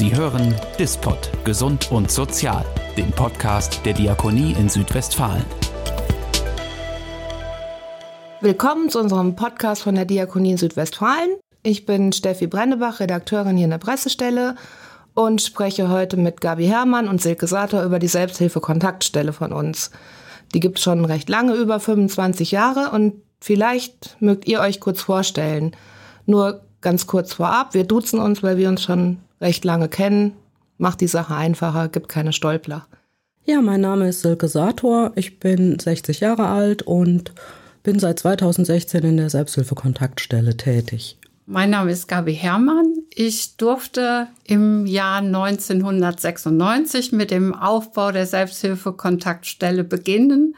Sie hören Dispot Gesund und Sozial, den Podcast der Diakonie in Südwestfalen. Willkommen zu unserem Podcast von der Diakonie in Südwestfalen. Ich bin Steffi Brennebach, Redakteurin hier in der Pressestelle und spreche heute mit Gabi Herrmann und Silke Sator über die Selbsthilfe-Kontaktstelle von uns. Die gibt es schon recht lange, über 25 Jahre und vielleicht mögt ihr euch kurz vorstellen. Nur ganz kurz vorab, wir duzen uns, weil wir uns schon recht lange kennen. Macht die Sache einfacher, gibt keine Stolpler. Ja, mein Name ist Silke Sator. Ich bin 60 Jahre alt und bin seit 2016 in der Selbsthilfekontaktstelle tätig. Mein Name ist Gabi Herrmann. Ich durfte im Jahr 1996 mit dem Aufbau der Selbsthilfekontaktstelle beginnen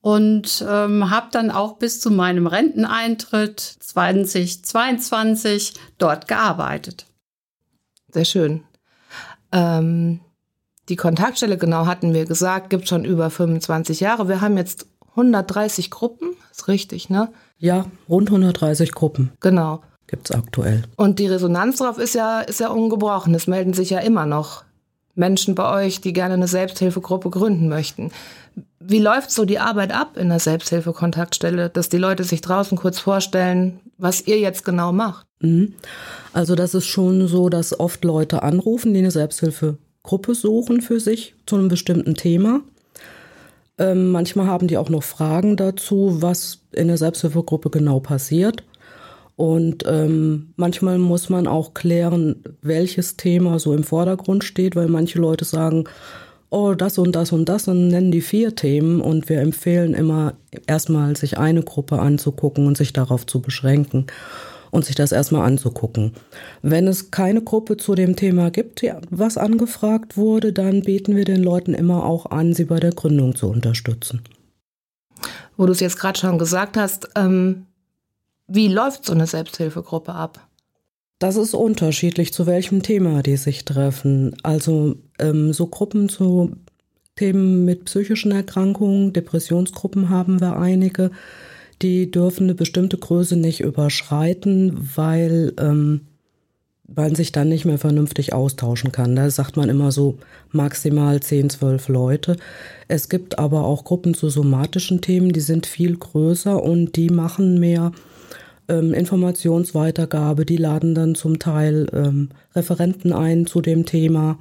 und ähm, habe dann auch bis zu meinem Renteneintritt 2022 dort gearbeitet. Sehr schön. Ähm, die Kontaktstelle, genau hatten wir gesagt, gibt schon über 25 Jahre. Wir haben jetzt 130 Gruppen, ist richtig, ne? Ja, rund 130 Gruppen. Genau. Gibt es aktuell. Und die Resonanz darauf ist ja, ist ja ungebrochen. Es melden sich ja immer noch Menschen bei euch, die gerne eine Selbsthilfegruppe gründen möchten. Wie läuft so die Arbeit ab in der Selbsthilfekontaktstelle, dass die Leute sich draußen kurz vorstellen, was ihr jetzt genau macht? Mhm. Also das ist schon so, dass oft Leute anrufen, die eine Selbsthilfegruppe suchen für sich zu einem bestimmten Thema. Ähm, manchmal haben die auch noch Fragen dazu, was in der Selbsthilfegruppe genau passiert. Und ähm, manchmal muss man auch klären, welches Thema so im Vordergrund steht, weil manche Leute sagen, oh, das und das und das und nennen die vier Themen und wir empfehlen immer erstmal sich eine Gruppe anzugucken und sich darauf zu beschränken und sich das erstmal anzugucken. Wenn es keine Gruppe zu dem Thema gibt, was angefragt wurde, dann bieten wir den Leuten immer auch an, sie bei der Gründung zu unterstützen. Wo du es jetzt gerade schon gesagt hast, ähm, wie läuft so eine Selbsthilfegruppe ab? Das ist unterschiedlich, zu welchem Thema die sich treffen. Also ähm, so Gruppen zu Themen mit psychischen Erkrankungen, Depressionsgruppen haben wir einige. Die dürfen eine bestimmte Größe nicht überschreiten, weil ähm, man sich dann nicht mehr vernünftig austauschen kann. Da sagt man immer so maximal 10, 12 Leute. Es gibt aber auch Gruppen zu somatischen Themen, die sind viel größer und die machen mehr ähm, Informationsweitergabe, die laden dann zum Teil ähm, Referenten ein zu dem Thema.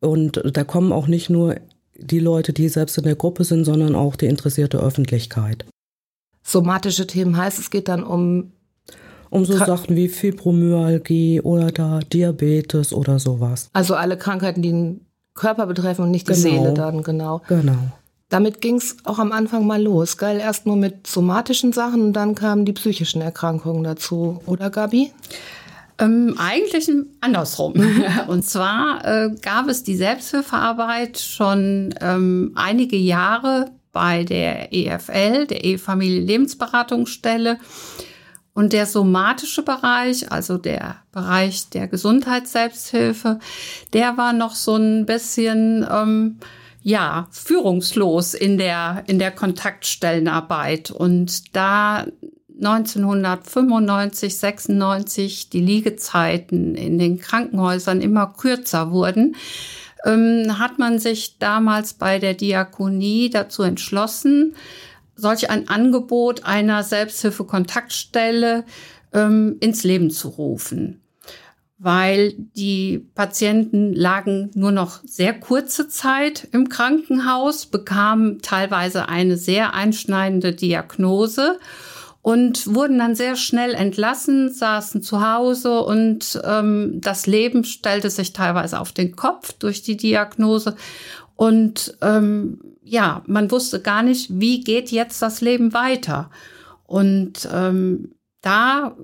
Und da kommen auch nicht nur die Leute, die selbst in der Gruppe sind, sondern auch die interessierte Öffentlichkeit. Somatische Themen heißt, es geht dann um um so Kr Sachen wie Fibromyalgie oder da Diabetes oder sowas. Also alle Krankheiten, die den Körper betreffen und nicht die genau. Seele dann, genau. Genau. Damit ging es auch am Anfang mal los, geil. Erst nur mit somatischen Sachen und dann kamen die psychischen Erkrankungen dazu, oder Gabi? Ähm, eigentlich andersrum. Und zwar äh, gab es die Selbsthilfearbeit schon ähm, einige Jahre bei der EFL, der E-Familie Lebensberatungsstelle. Und der somatische Bereich, also der Bereich der Gesundheitsselbsthilfe, der war noch so ein bisschen ähm, ja, führungslos in der, in der Kontaktstellenarbeit. Und da 1995, 96 die Liegezeiten in den Krankenhäusern immer kürzer wurden, ähm, hat man sich damals bei der Diakonie dazu entschlossen, solch ein Angebot einer Selbsthilfe-Kontaktstelle ähm, ins Leben zu rufen weil die Patienten lagen nur noch sehr kurze Zeit im Krankenhaus, bekamen teilweise eine sehr einschneidende Diagnose und wurden dann sehr schnell entlassen, saßen zu Hause und ähm, das Leben stellte sich teilweise auf den Kopf durch die Diagnose. Und ähm, ja, man wusste gar nicht, wie geht jetzt das Leben weiter. Und ähm, da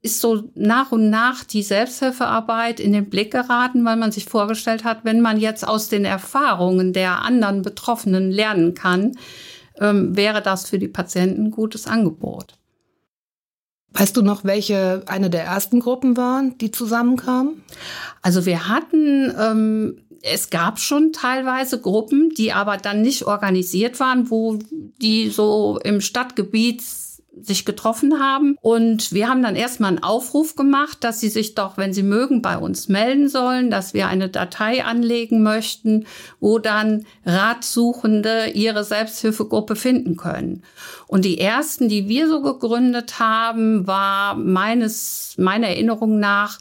ist so nach und nach die Selbsthilfearbeit in den Blick geraten, weil man sich vorgestellt hat, wenn man jetzt aus den Erfahrungen der anderen Betroffenen lernen kann, ähm, wäre das für die Patienten ein gutes Angebot. Weißt du noch, welche eine der ersten Gruppen waren, die zusammenkamen? Also wir hatten, ähm, es gab schon teilweise Gruppen, die aber dann nicht organisiert waren, wo die so im Stadtgebiet sich getroffen haben. Und wir haben dann erstmal einen Aufruf gemacht, dass sie sich doch, wenn sie mögen, bei uns melden sollen, dass wir eine Datei anlegen möchten, wo dann Ratsuchende ihre Selbsthilfegruppe finden können. Und die ersten, die wir so gegründet haben, war meines, meiner Erinnerung nach,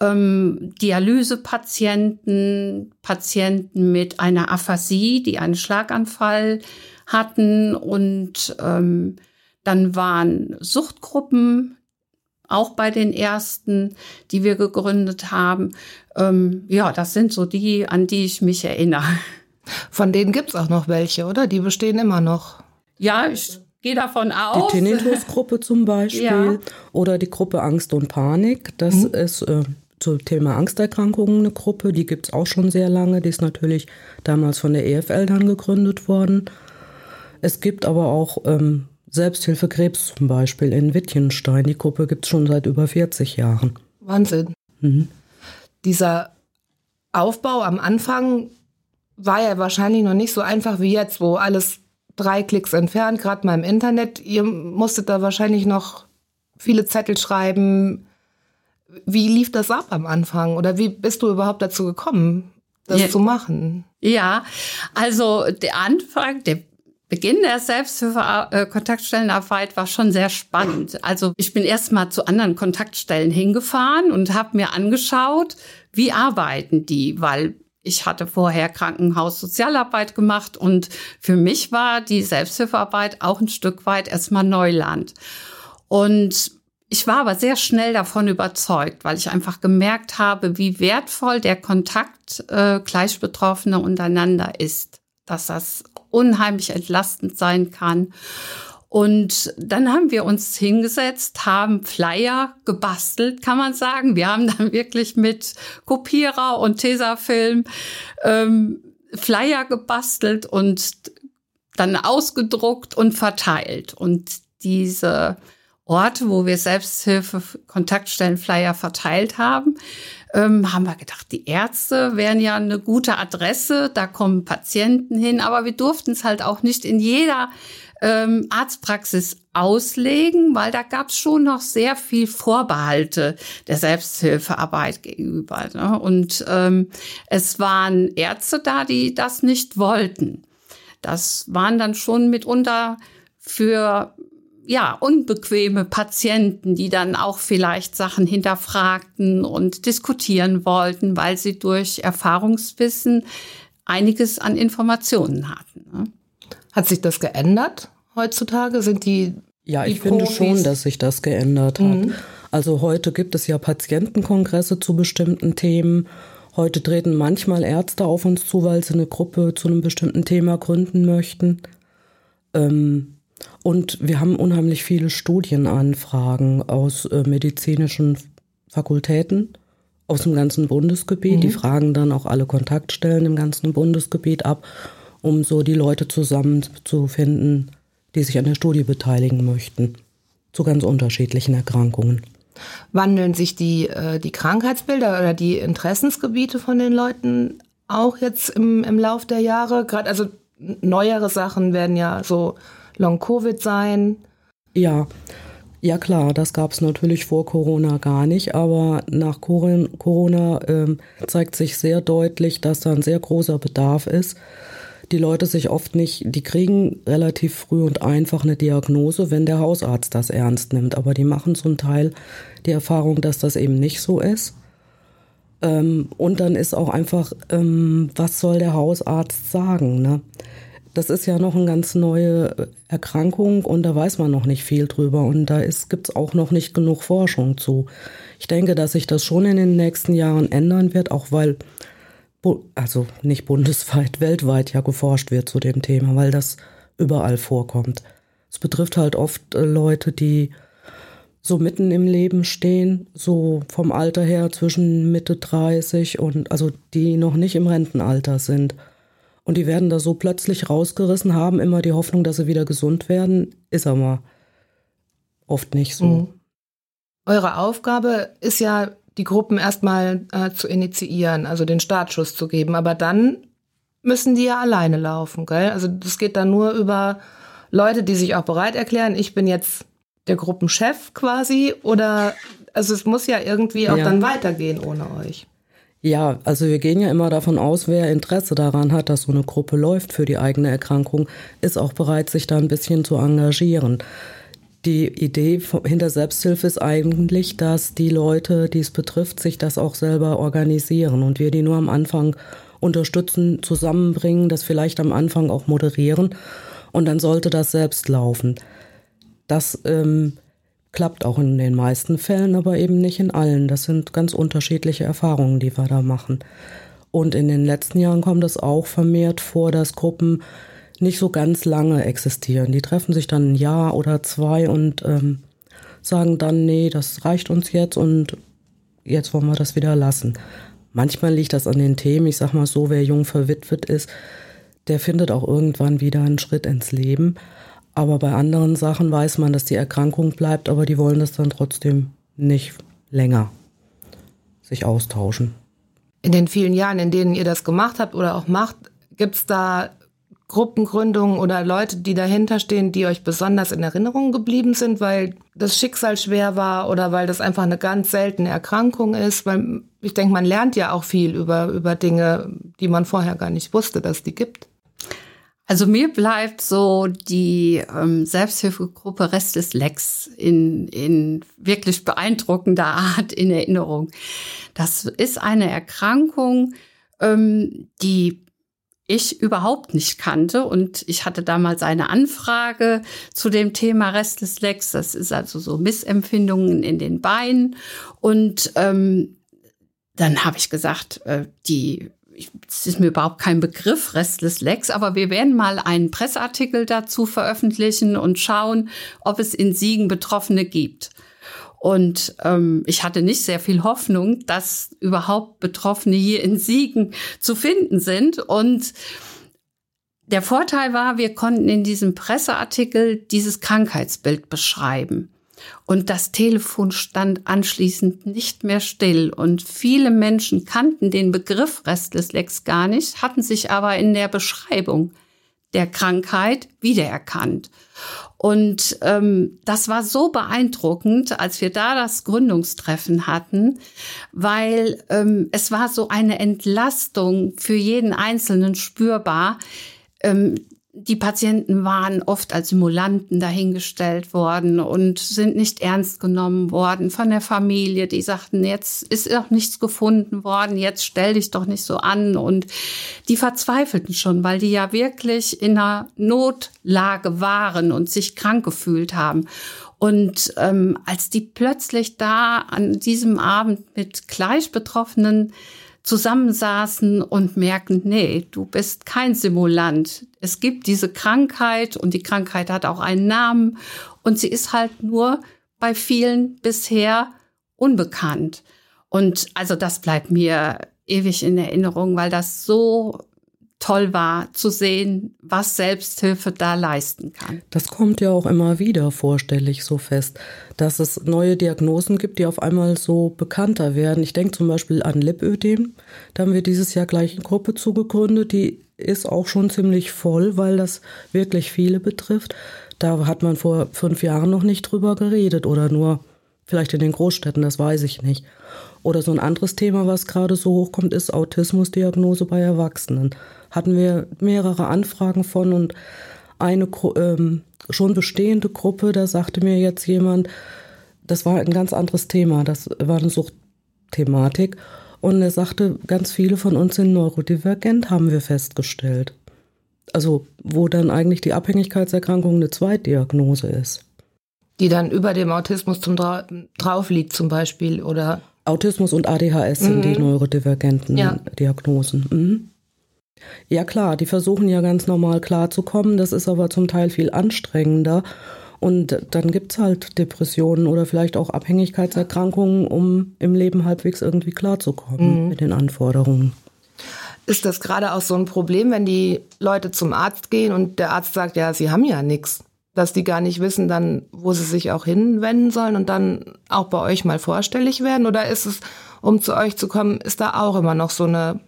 ähm, Dialysepatienten, Patienten mit einer Aphasie, die einen Schlaganfall hatten und ähm, dann waren Suchtgruppen auch bei den ersten, die wir gegründet haben. Ähm, ja, das sind so die, an die ich mich erinnere. Von denen gibt es auch noch welche, oder? Die bestehen immer noch. Ja, ich gehe davon aus. Die Tinnitus-Gruppe zum Beispiel ja. oder die Gruppe Angst und Panik. Das mhm. ist äh, zum Thema Angsterkrankungen eine Gruppe, die gibt es auch schon sehr lange. Die ist natürlich damals von der EFL dann gegründet worden. Es gibt aber auch ähm, Selbsthilfe Krebs zum Beispiel in Wittgenstein. Die Gruppe gibt es schon seit über 40 Jahren. Wahnsinn. Mhm. Dieser Aufbau am Anfang war ja wahrscheinlich noch nicht so einfach wie jetzt, wo alles drei Klicks entfernt, gerade mal im Internet. Ihr musstet da wahrscheinlich noch viele Zettel schreiben. Wie lief das ab am Anfang? Oder wie bist du überhaupt dazu gekommen, das ja. zu machen? Ja, also der Anfang, der Beginn der Selbsthilfe-Kontaktstellenarbeit war schon sehr spannend. Also ich bin erst mal zu anderen Kontaktstellen hingefahren und habe mir angeschaut, wie arbeiten die, weil ich hatte vorher Krankenhaus-Sozialarbeit gemacht und für mich war die Selbsthilfearbeit auch ein Stück weit erstmal Neuland. Und ich war aber sehr schnell davon überzeugt, weil ich einfach gemerkt habe, wie wertvoll der Kontakt äh, Gleichbetroffener untereinander ist, dass das unheimlich entlastend sein kann. Und dann haben wir uns hingesetzt, haben Flyer gebastelt, kann man sagen. Wir haben dann wirklich mit Kopierer und Tesafilm ähm, Flyer gebastelt und dann ausgedruckt und verteilt. Und diese Orte, wo wir Selbsthilfe Kontaktstellen Flyer verteilt haben, ähm, haben wir gedacht, die Ärzte wären ja eine gute Adresse, da kommen Patienten hin, aber wir durften es halt auch nicht in jeder ähm, Arztpraxis auslegen, weil da gab es schon noch sehr viel Vorbehalte der Selbsthilfearbeit gegenüber. Ne? Und ähm, es waren Ärzte da, die das nicht wollten. Das waren dann schon mitunter für ja, unbequeme Patienten, die dann auch vielleicht Sachen hinterfragten und diskutieren wollten, weil sie durch Erfahrungswissen einiges an Informationen hatten. Ne? Hat sich das geändert heutzutage? Sind die. Ja, die ich Profis? finde schon, dass sich das geändert hat. Mhm. Also heute gibt es ja Patientenkongresse zu bestimmten Themen. Heute treten manchmal Ärzte auf uns zu, weil sie eine Gruppe zu einem bestimmten Thema gründen möchten. Ähm, und wir haben unheimlich viele Studienanfragen aus äh, medizinischen Fakultäten aus dem ganzen Bundesgebiet. Mhm. Die fragen dann auch alle Kontaktstellen im ganzen Bundesgebiet ab, um so die Leute zusammenzufinden, die sich an der Studie beteiligen möchten, zu ganz unterschiedlichen Erkrankungen. Wandeln sich die, äh, die Krankheitsbilder oder die Interessensgebiete von den Leuten auch jetzt im, im Lauf der Jahre? Gerade also neuere Sachen werden ja so Long-Covid sein? Ja, ja klar, das gab es natürlich vor Corona gar nicht, aber nach Corona ähm, zeigt sich sehr deutlich, dass da ein sehr großer Bedarf ist. Die Leute sich oft nicht, die kriegen relativ früh und einfach eine Diagnose, wenn der Hausarzt das ernst nimmt. Aber die machen zum Teil die Erfahrung, dass das eben nicht so ist. Ähm, und dann ist auch einfach, ähm, was soll der Hausarzt sagen? Ne? Das ist ja noch eine ganz neue Erkrankung und da weiß man noch nicht viel drüber und da gibt es auch noch nicht genug Forschung zu. Ich denke, dass sich das schon in den nächsten Jahren ändern wird, auch weil, also nicht bundesweit, weltweit ja geforscht wird zu dem Thema, weil das überall vorkommt. Es betrifft halt oft äh, Leute, die so mitten im Leben stehen, so vom Alter her zwischen Mitte 30 und also die noch nicht im Rentenalter sind. Und die werden da so plötzlich rausgerissen, haben immer die Hoffnung, dass sie wieder gesund werden. Ist aber oft nicht so. Mhm. Eure Aufgabe ist ja, die Gruppen erstmal äh, zu initiieren, also den Startschuss zu geben. Aber dann müssen die ja alleine laufen, gell? Also das geht dann nur über Leute, die sich auch bereit erklären, ich bin jetzt der Gruppenchef quasi oder also es muss ja irgendwie auch ja. dann weitergehen ohne euch. Ja, also wir gehen ja immer davon aus, wer Interesse daran hat, dass so eine Gruppe läuft für die eigene Erkrankung, ist auch bereit, sich da ein bisschen zu engagieren. Die Idee hinter Selbsthilfe ist eigentlich, dass die Leute, die es betrifft, sich das auch selber organisieren und wir die nur am Anfang unterstützen, zusammenbringen, das vielleicht am Anfang auch moderieren und dann sollte das selbst laufen. Das ähm, klappt auch in den meisten Fällen, aber eben nicht in allen. Das sind ganz unterschiedliche Erfahrungen, die wir da machen. Und in den letzten Jahren kommt es auch vermehrt vor, dass Gruppen nicht so ganz lange existieren. Die treffen sich dann ein Jahr oder zwei und ähm, sagen dann, nee, das reicht uns jetzt und jetzt wollen wir das wieder lassen. Manchmal liegt das an den Themen. Ich sag mal so, wer jung verwitwet ist, der findet auch irgendwann wieder einen Schritt ins Leben. Aber bei anderen Sachen weiß man, dass die Erkrankung bleibt, aber die wollen das dann trotzdem nicht länger sich austauschen. In den vielen Jahren, in denen ihr das gemacht habt oder auch macht, gibt es da Gruppengründungen oder Leute, die dahinter stehen, die euch besonders in Erinnerung geblieben sind, weil das Schicksal schwer war oder weil das einfach eine ganz seltene Erkrankung ist? Weil ich denke, man lernt ja auch viel über, über Dinge, die man vorher gar nicht wusste, dass die gibt. Also mir bleibt so die ähm, Selbsthilfegruppe Rest des Lex in, in wirklich beeindruckender Art in Erinnerung. Das ist eine Erkrankung, ähm, die ich überhaupt nicht kannte. Und ich hatte damals eine Anfrage zu dem Thema Restless Legs. Das ist also so Missempfindungen in den Beinen. Und ähm, dann habe ich gesagt, äh, die es ist mir überhaupt kein Begriff, Restless Legs, aber wir werden mal einen Presseartikel dazu veröffentlichen und schauen, ob es in Siegen Betroffene gibt. Und ähm, ich hatte nicht sehr viel Hoffnung, dass überhaupt Betroffene hier in Siegen zu finden sind. Und der Vorteil war, wir konnten in diesem Presseartikel dieses Krankheitsbild beschreiben. Und das Telefon stand anschließend nicht mehr still. Und viele Menschen kannten den Begriff Restless Lex gar nicht, hatten sich aber in der Beschreibung der Krankheit wiedererkannt. Und ähm, das war so beeindruckend, als wir da das Gründungstreffen hatten, weil ähm, es war so eine Entlastung für jeden Einzelnen spürbar. Ähm, die Patienten waren oft als Simulanten dahingestellt worden und sind nicht ernst genommen worden von der Familie. Die sagten, jetzt ist auch nichts gefunden worden, jetzt stell dich doch nicht so an. Und die verzweifelten schon, weil die ja wirklich in einer Notlage waren und sich krank gefühlt haben. Und ähm, als die plötzlich da an diesem Abend mit gleich Betroffenen zusammensaßen und merken, nee, du bist kein Simulant. Es gibt diese Krankheit und die Krankheit hat auch einen Namen und sie ist halt nur bei vielen bisher unbekannt. Und also das bleibt mir ewig in Erinnerung, weil das so toll war zu sehen, was Selbsthilfe da leisten kann. Das kommt ja auch immer wieder vorstellig so fest, dass es neue Diagnosen gibt, die auf einmal so bekannter werden. Ich denke zum Beispiel an Lipödem. Da haben wir dieses Jahr gleich eine Gruppe zugegründet, die ist auch schon ziemlich voll, weil das wirklich viele betrifft. Da hat man vor fünf Jahren noch nicht drüber geredet oder nur vielleicht in den Großstädten, das weiß ich nicht. Oder so ein anderes Thema, was gerade so hochkommt, ist Autismusdiagnose bei Erwachsenen hatten wir mehrere Anfragen von und eine ähm, schon bestehende Gruppe, da sagte mir jetzt jemand, das war ein ganz anderes Thema, das war eine Suchtthematik. Und er sagte, ganz viele von uns sind neurodivergent, haben wir festgestellt. Also, wo dann eigentlich die Abhängigkeitserkrankung eine Zweitdiagnose ist. Die dann über dem Autismus zum Dra drauf liegt, zum Beispiel, oder? Autismus und ADHS mhm. sind die mhm. neurodivergenten ja. Diagnosen. Mhm. Ja klar, die versuchen ja ganz normal klarzukommen, das ist aber zum Teil viel anstrengender. Und dann gibt es halt Depressionen oder vielleicht auch Abhängigkeitserkrankungen, um im Leben halbwegs irgendwie klarzukommen mhm. mit den Anforderungen. Ist das gerade auch so ein Problem, wenn die Leute zum Arzt gehen und der Arzt sagt, ja, sie haben ja nichts, dass die gar nicht wissen dann, wo sie sich auch hinwenden sollen und dann auch bei euch mal vorstellig werden? Oder ist es, um zu euch zu kommen, ist da auch immer noch so eine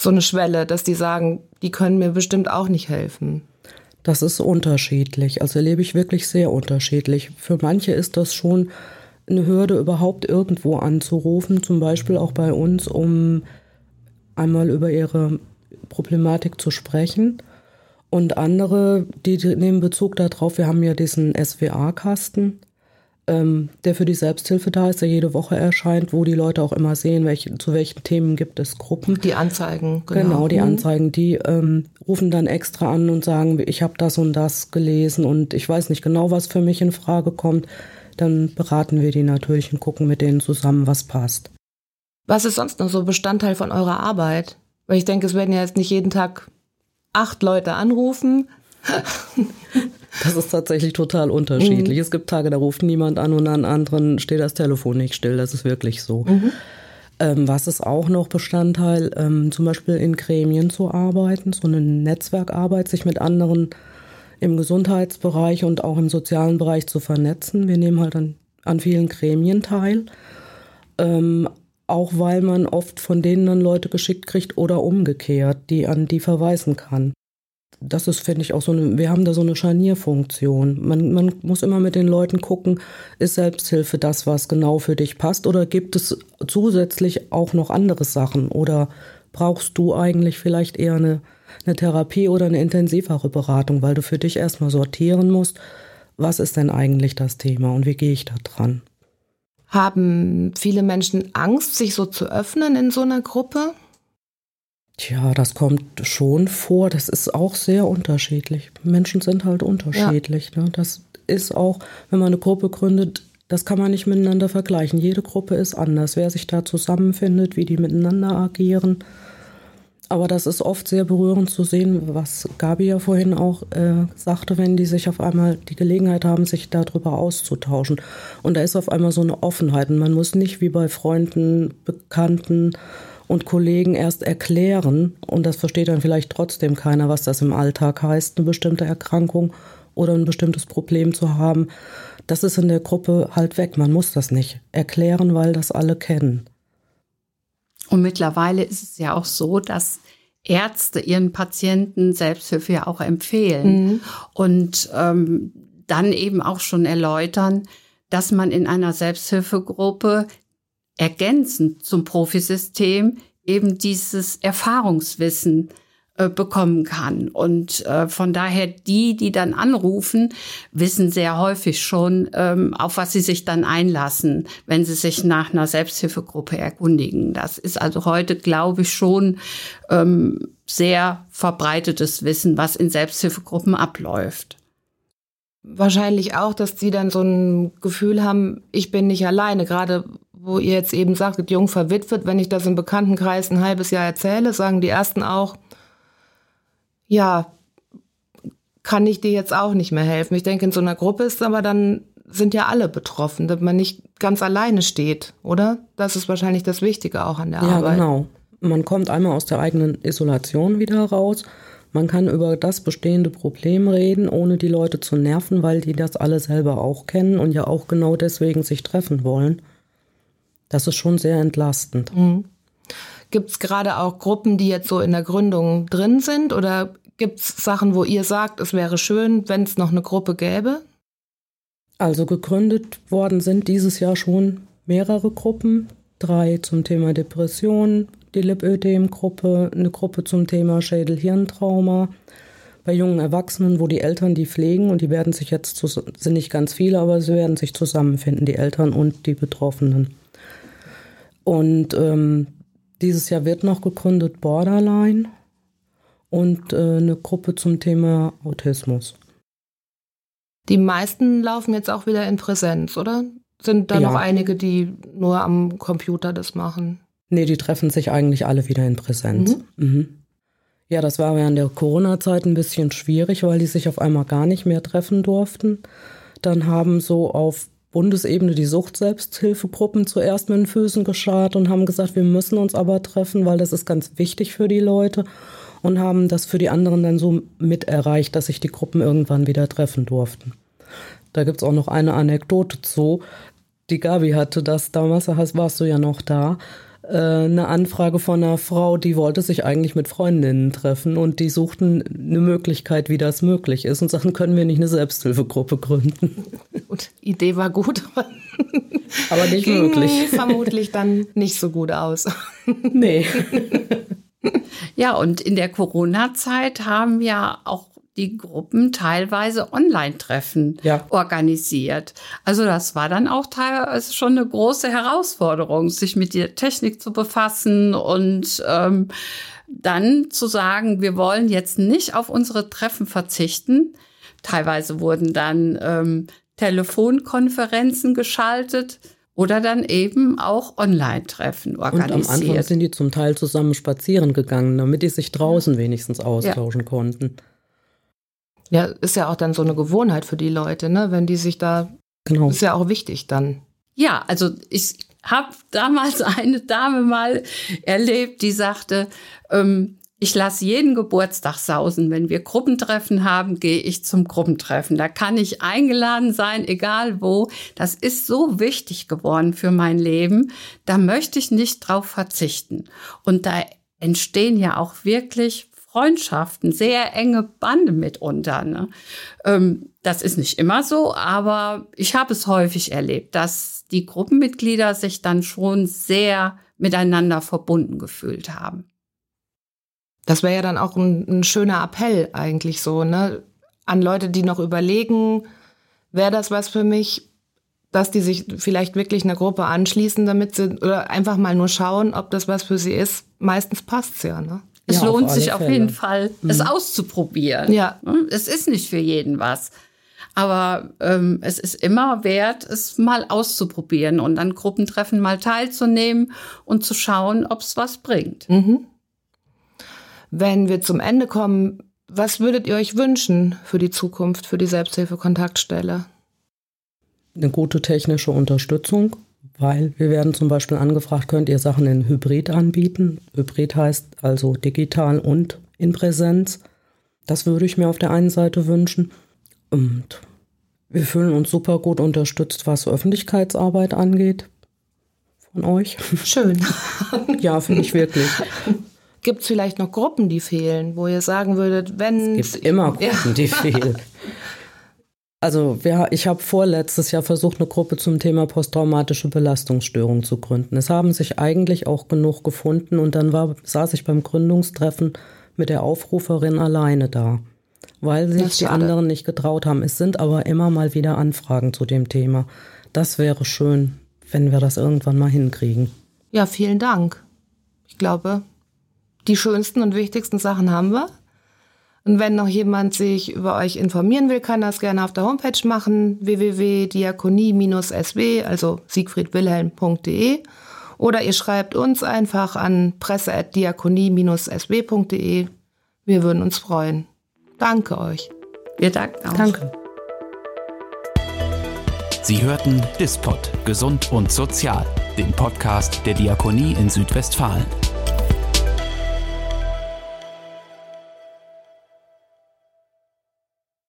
so eine Schwelle, dass die sagen, die können mir bestimmt auch nicht helfen. Das ist unterschiedlich. Also erlebe ich wirklich sehr unterschiedlich. Für manche ist das schon eine Hürde, überhaupt irgendwo anzurufen, zum Beispiel auch bei uns, um einmal über ihre Problematik zu sprechen. Und andere, die nehmen Bezug darauf, wir haben ja diesen SWA-Kasten, ähm, der für die Selbsthilfe da ist, der jede Woche erscheint, wo die Leute auch immer sehen, welche, zu welchen Themen gibt es Gruppen. Die Anzeigen, genau. Genau, die mhm. Anzeigen, die ähm, rufen dann extra an und sagen, ich habe das und das gelesen und ich weiß nicht genau, was für mich in Frage kommt. Dann beraten wir die natürlich und gucken mit denen zusammen, was passt. Was ist sonst noch so Bestandteil von eurer Arbeit? Weil ich denke, es werden ja jetzt nicht jeden Tag acht Leute anrufen. Das ist tatsächlich total unterschiedlich. Mhm. Es gibt Tage, da ruft niemand an und an anderen steht das Telefon nicht still. Das ist wirklich so. Mhm. Ähm, was ist auch noch Bestandteil, ähm, zum Beispiel in Gremien zu arbeiten, so eine Netzwerkarbeit, sich mit anderen im Gesundheitsbereich und auch im sozialen Bereich zu vernetzen. Wir nehmen halt an, an vielen Gremien teil. Ähm, auch weil man oft von denen dann Leute geschickt kriegt oder umgekehrt, die an die verweisen kann. Das ist, finde ich, auch so eine, wir haben da so eine Scharnierfunktion. Man, man muss immer mit den Leuten gucken, ist Selbsthilfe das, was genau für dich passt oder gibt es zusätzlich auch noch andere Sachen oder brauchst du eigentlich vielleicht eher eine, eine Therapie oder eine intensivere Beratung, weil du für dich erstmal sortieren musst, was ist denn eigentlich das Thema und wie gehe ich da dran? Haben viele Menschen Angst, sich so zu öffnen in so einer Gruppe? Tja, das kommt schon vor. Das ist auch sehr unterschiedlich. Menschen sind halt unterschiedlich. Ja. Ne? Das ist auch, wenn man eine Gruppe gründet, das kann man nicht miteinander vergleichen. Jede Gruppe ist anders. Wer sich da zusammenfindet, wie die miteinander agieren, aber das ist oft sehr berührend zu sehen, was Gabi ja vorhin auch äh, sagte, wenn die sich auf einmal die Gelegenheit haben, sich darüber auszutauschen. Und da ist auf einmal so eine Offenheit. Und man muss nicht wie bei Freunden, Bekannten und Kollegen erst erklären, und das versteht dann vielleicht trotzdem keiner, was das im Alltag heißt, eine bestimmte Erkrankung oder ein bestimmtes Problem zu haben. Das ist in der Gruppe halt weg. Man muss das nicht erklären, weil das alle kennen. Und mittlerweile ist es ja auch so, dass Ärzte ihren Patienten Selbsthilfe ja auch empfehlen mhm. und ähm, dann eben auch schon erläutern, dass man in einer Selbsthilfegruppe ergänzend zum Profisystem eben dieses Erfahrungswissen äh, bekommen kann. Und äh, von daher die, die dann anrufen, wissen sehr häufig schon, ähm, auf was sie sich dann einlassen, wenn sie sich nach einer Selbsthilfegruppe erkundigen. Das ist also heute, glaube ich, schon ähm, sehr verbreitetes Wissen, was in Selbsthilfegruppen abläuft. Wahrscheinlich auch, dass sie dann so ein Gefühl haben, ich bin nicht alleine. Gerade wo ihr jetzt eben sagt, jung verwitwet, wenn ich das im Bekanntenkreis ein halbes Jahr erzähle, sagen die ersten auch, ja, kann ich dir jetzt auch nicht mehr helfen. Ich denke, in so einer Gruppe ist aber dann sind ja alle betroffen, dass man nicht ganz alleine steht, oder? Das ist wahrscheinlich das Wichtige auch an der ja, Arbeit. Ja, genau. Man kommt einmal aus der eigenen Isolation wieder raus. Man kann über das bestehende Problem reden, ohne die Leute zu nerven, weil die das alle selber auch kennen und ja auch genau deswegen sich treffen wollen. Das ist schon sehr entlastend. Mhm. Gibt es gerade auch Gruppen, die jetzt so in der Gründung drin sind? Oder gibt es Sachen, wo ihr sagt, es wäre schön, wenn es noch eine Gruppe gäbe? Also gegründet worden sind dieses Jahr schon mehrere Gruppen. Drei zum Thema Depression, die Lipödem-Gruppe, eine Gruppe zum Thema Schädel-Hirntrauma. Bei jungen Erwachsenen, wo die Eltern die pflegen und die werden sich jetzt, sind nicht ganz viele, aber sie werden sich zusammenfinden, die Eltern und die Betroffenen. Und ähm, dieses Jahr wird noch gegründet Borderline und äh, eine Gruppe zum Thema Autismus. Die meisten laufen jetzt auch wieder in Präsenz, oder? Sind da ja. noch einige, die nur am Computer das machen? Nee, die treffen sich eigentlich alle wieder in Präsenz. Mhm. Mhm. Ja, das war während der Corona-Zeit ein bisschen schwierig, weil die sich auf einmal gar nicht mehr treffen durften. Dann haben so auf Bundesebene die Sucht-Selbsthilfegruppen zuerst mit den Füßen geschart und haben gesagt, wir müssen uns aber treffen, weil das ist ganz wichtig für die Leute und haben das für die anderen dann so mit erreicht, dass sich die Gruppen irgendwann wieder treffen durften. Da gibt es auch noch eine Anekdote zu. Die Gabi hatte das damals, da warst du ja noch da. Äh, eine Anfrage von einer Frau, die wollte sich eigentlich mit Freundinnen treffen und die suchten eine Möglichkeit, wie das möglich ist und sagten, können wir nicht eine Selbsthilfegruppe gründen? Gut, Idee war gut, aber nicht möglich. Vermutlich dann nicht so gut aus. Nee. Ja, und in der Corona-Zeit haben ja auch die Gruppen teilweise Online-Treffen Ja. organisiert. Also das war dann auch teilweise schon eine große Herausforderung, sich mit der Technik zu befassen und ähm, dann zu sagen, wir wollen jetzt nicht auf unsere Treffen verzichten. Teilweise wurden dann ähm, Telefonkonferenzen geschaltet oder dann eben auch Online-Treffen Und am Anfang organisiert. sind die zum Teil zusammen spazieren gegangen, damit die sich draußen wenigstens austauschen konnten. Ja, ist ja auch dann so eine Gewohnheit für die Leute, ne? Wenn die sich da, Genau. ist ja auch wichtig dann. Ja, also ich habe damals eine Dame mal erlebt, die sagte, ähm, ich lasse jeden Geburtstag sausen. Wenn wir Gruppentreffen haben, gehe ich zum Gruppentreffen. Da kann ich eingeladen sein, egal wo. Das ist so wichtig geworden für mein Leben. Da möchte ich nicht drauf verzichten. Und da entstehen ja auch wirklich Freundschaften, sehr enge Bande mitunter. Ne? Ähm, das ist nicht immer so, aber ich habe es häufig erlebt, dass die Gruppenmitglieder sich dann schon sehr miteinander verbunden gefühlt haben. Das wäre ja dann auch ein, ein schöner Appell eigentlich so, ne? An Leute, die noch überlegen, wäre das was für mich, dass die sich vielleicht wirklich einer Gruppe anschließen, damit sie, oder einfach mal nur schauen, ob das was für sie ist. Meistens passt's ja, ne? Es Ja, auf lohnt alle sich auf Fälle. jeden Fall, es auszuprobieren. Ja. Ne? Es ist nicht für jeden was. Aber ähm, es ist immer wert, es mal auszuprobieren und an Gruppentreffen mal teilzunehmen und zu schauen, ob es was bringt. Mhm. Wenn wir zum Ende kommen, was würdet ihr euch wünschen für die Zukunft, für die Selbsthilfe-Kontaktstelle? Eine gute technische Unterstützung, weil wir werden zum Beispiel angefragt, könnt ihr Sachen in Hybrid anbieten? Hybrid heißt also digital und in Präsenz. Das würde ich mir auf der einen Seite wünschen. Und wir fühlen uns super gut unterstützt, was Öffentlichkeitsarbeit angeht. Von euch. Schön. Ja, finde ich wirklich. Gibt es vielleicht noch Gruppen, die fehlen, wo ihr sagen würdet, wenn Es gibt immer Gruppen, die fehlen. Also wir, ich habe vorletztes Jahr versucht, eine Gruppe zum Thema posttraumatische Belastungsstörung zu gründen. Es haben sich eigentlich auch genug gefunden und dann war, saß ich beim Gründungstreffen mit der Aufruferin alleine da, weil sich die anderen nicht getraut haben. Es sind aber immer mal wieder Anfragen zu dem Thema. Das wäre schön, wenn wir das irgendwann mal hinkriegen. Ja, vielen Dank. Ich glaube, die schönsten und wichtigsten Sachen haben wir. Und wenn noch jemand sich über euch informieren will, kann das gerne auf der Homepage machen, www.diakonie-sw, also siegfriedwilhelm.de. Oder ihr schreibt uns einfach an presse.diakonie-sw.de. Wir würden uns freuen. Danke euch. Wir danken auch. Danke. Sie hörten Dispot, Gesund und Sozial, den Podcast der Diakonie in Südwestfalen.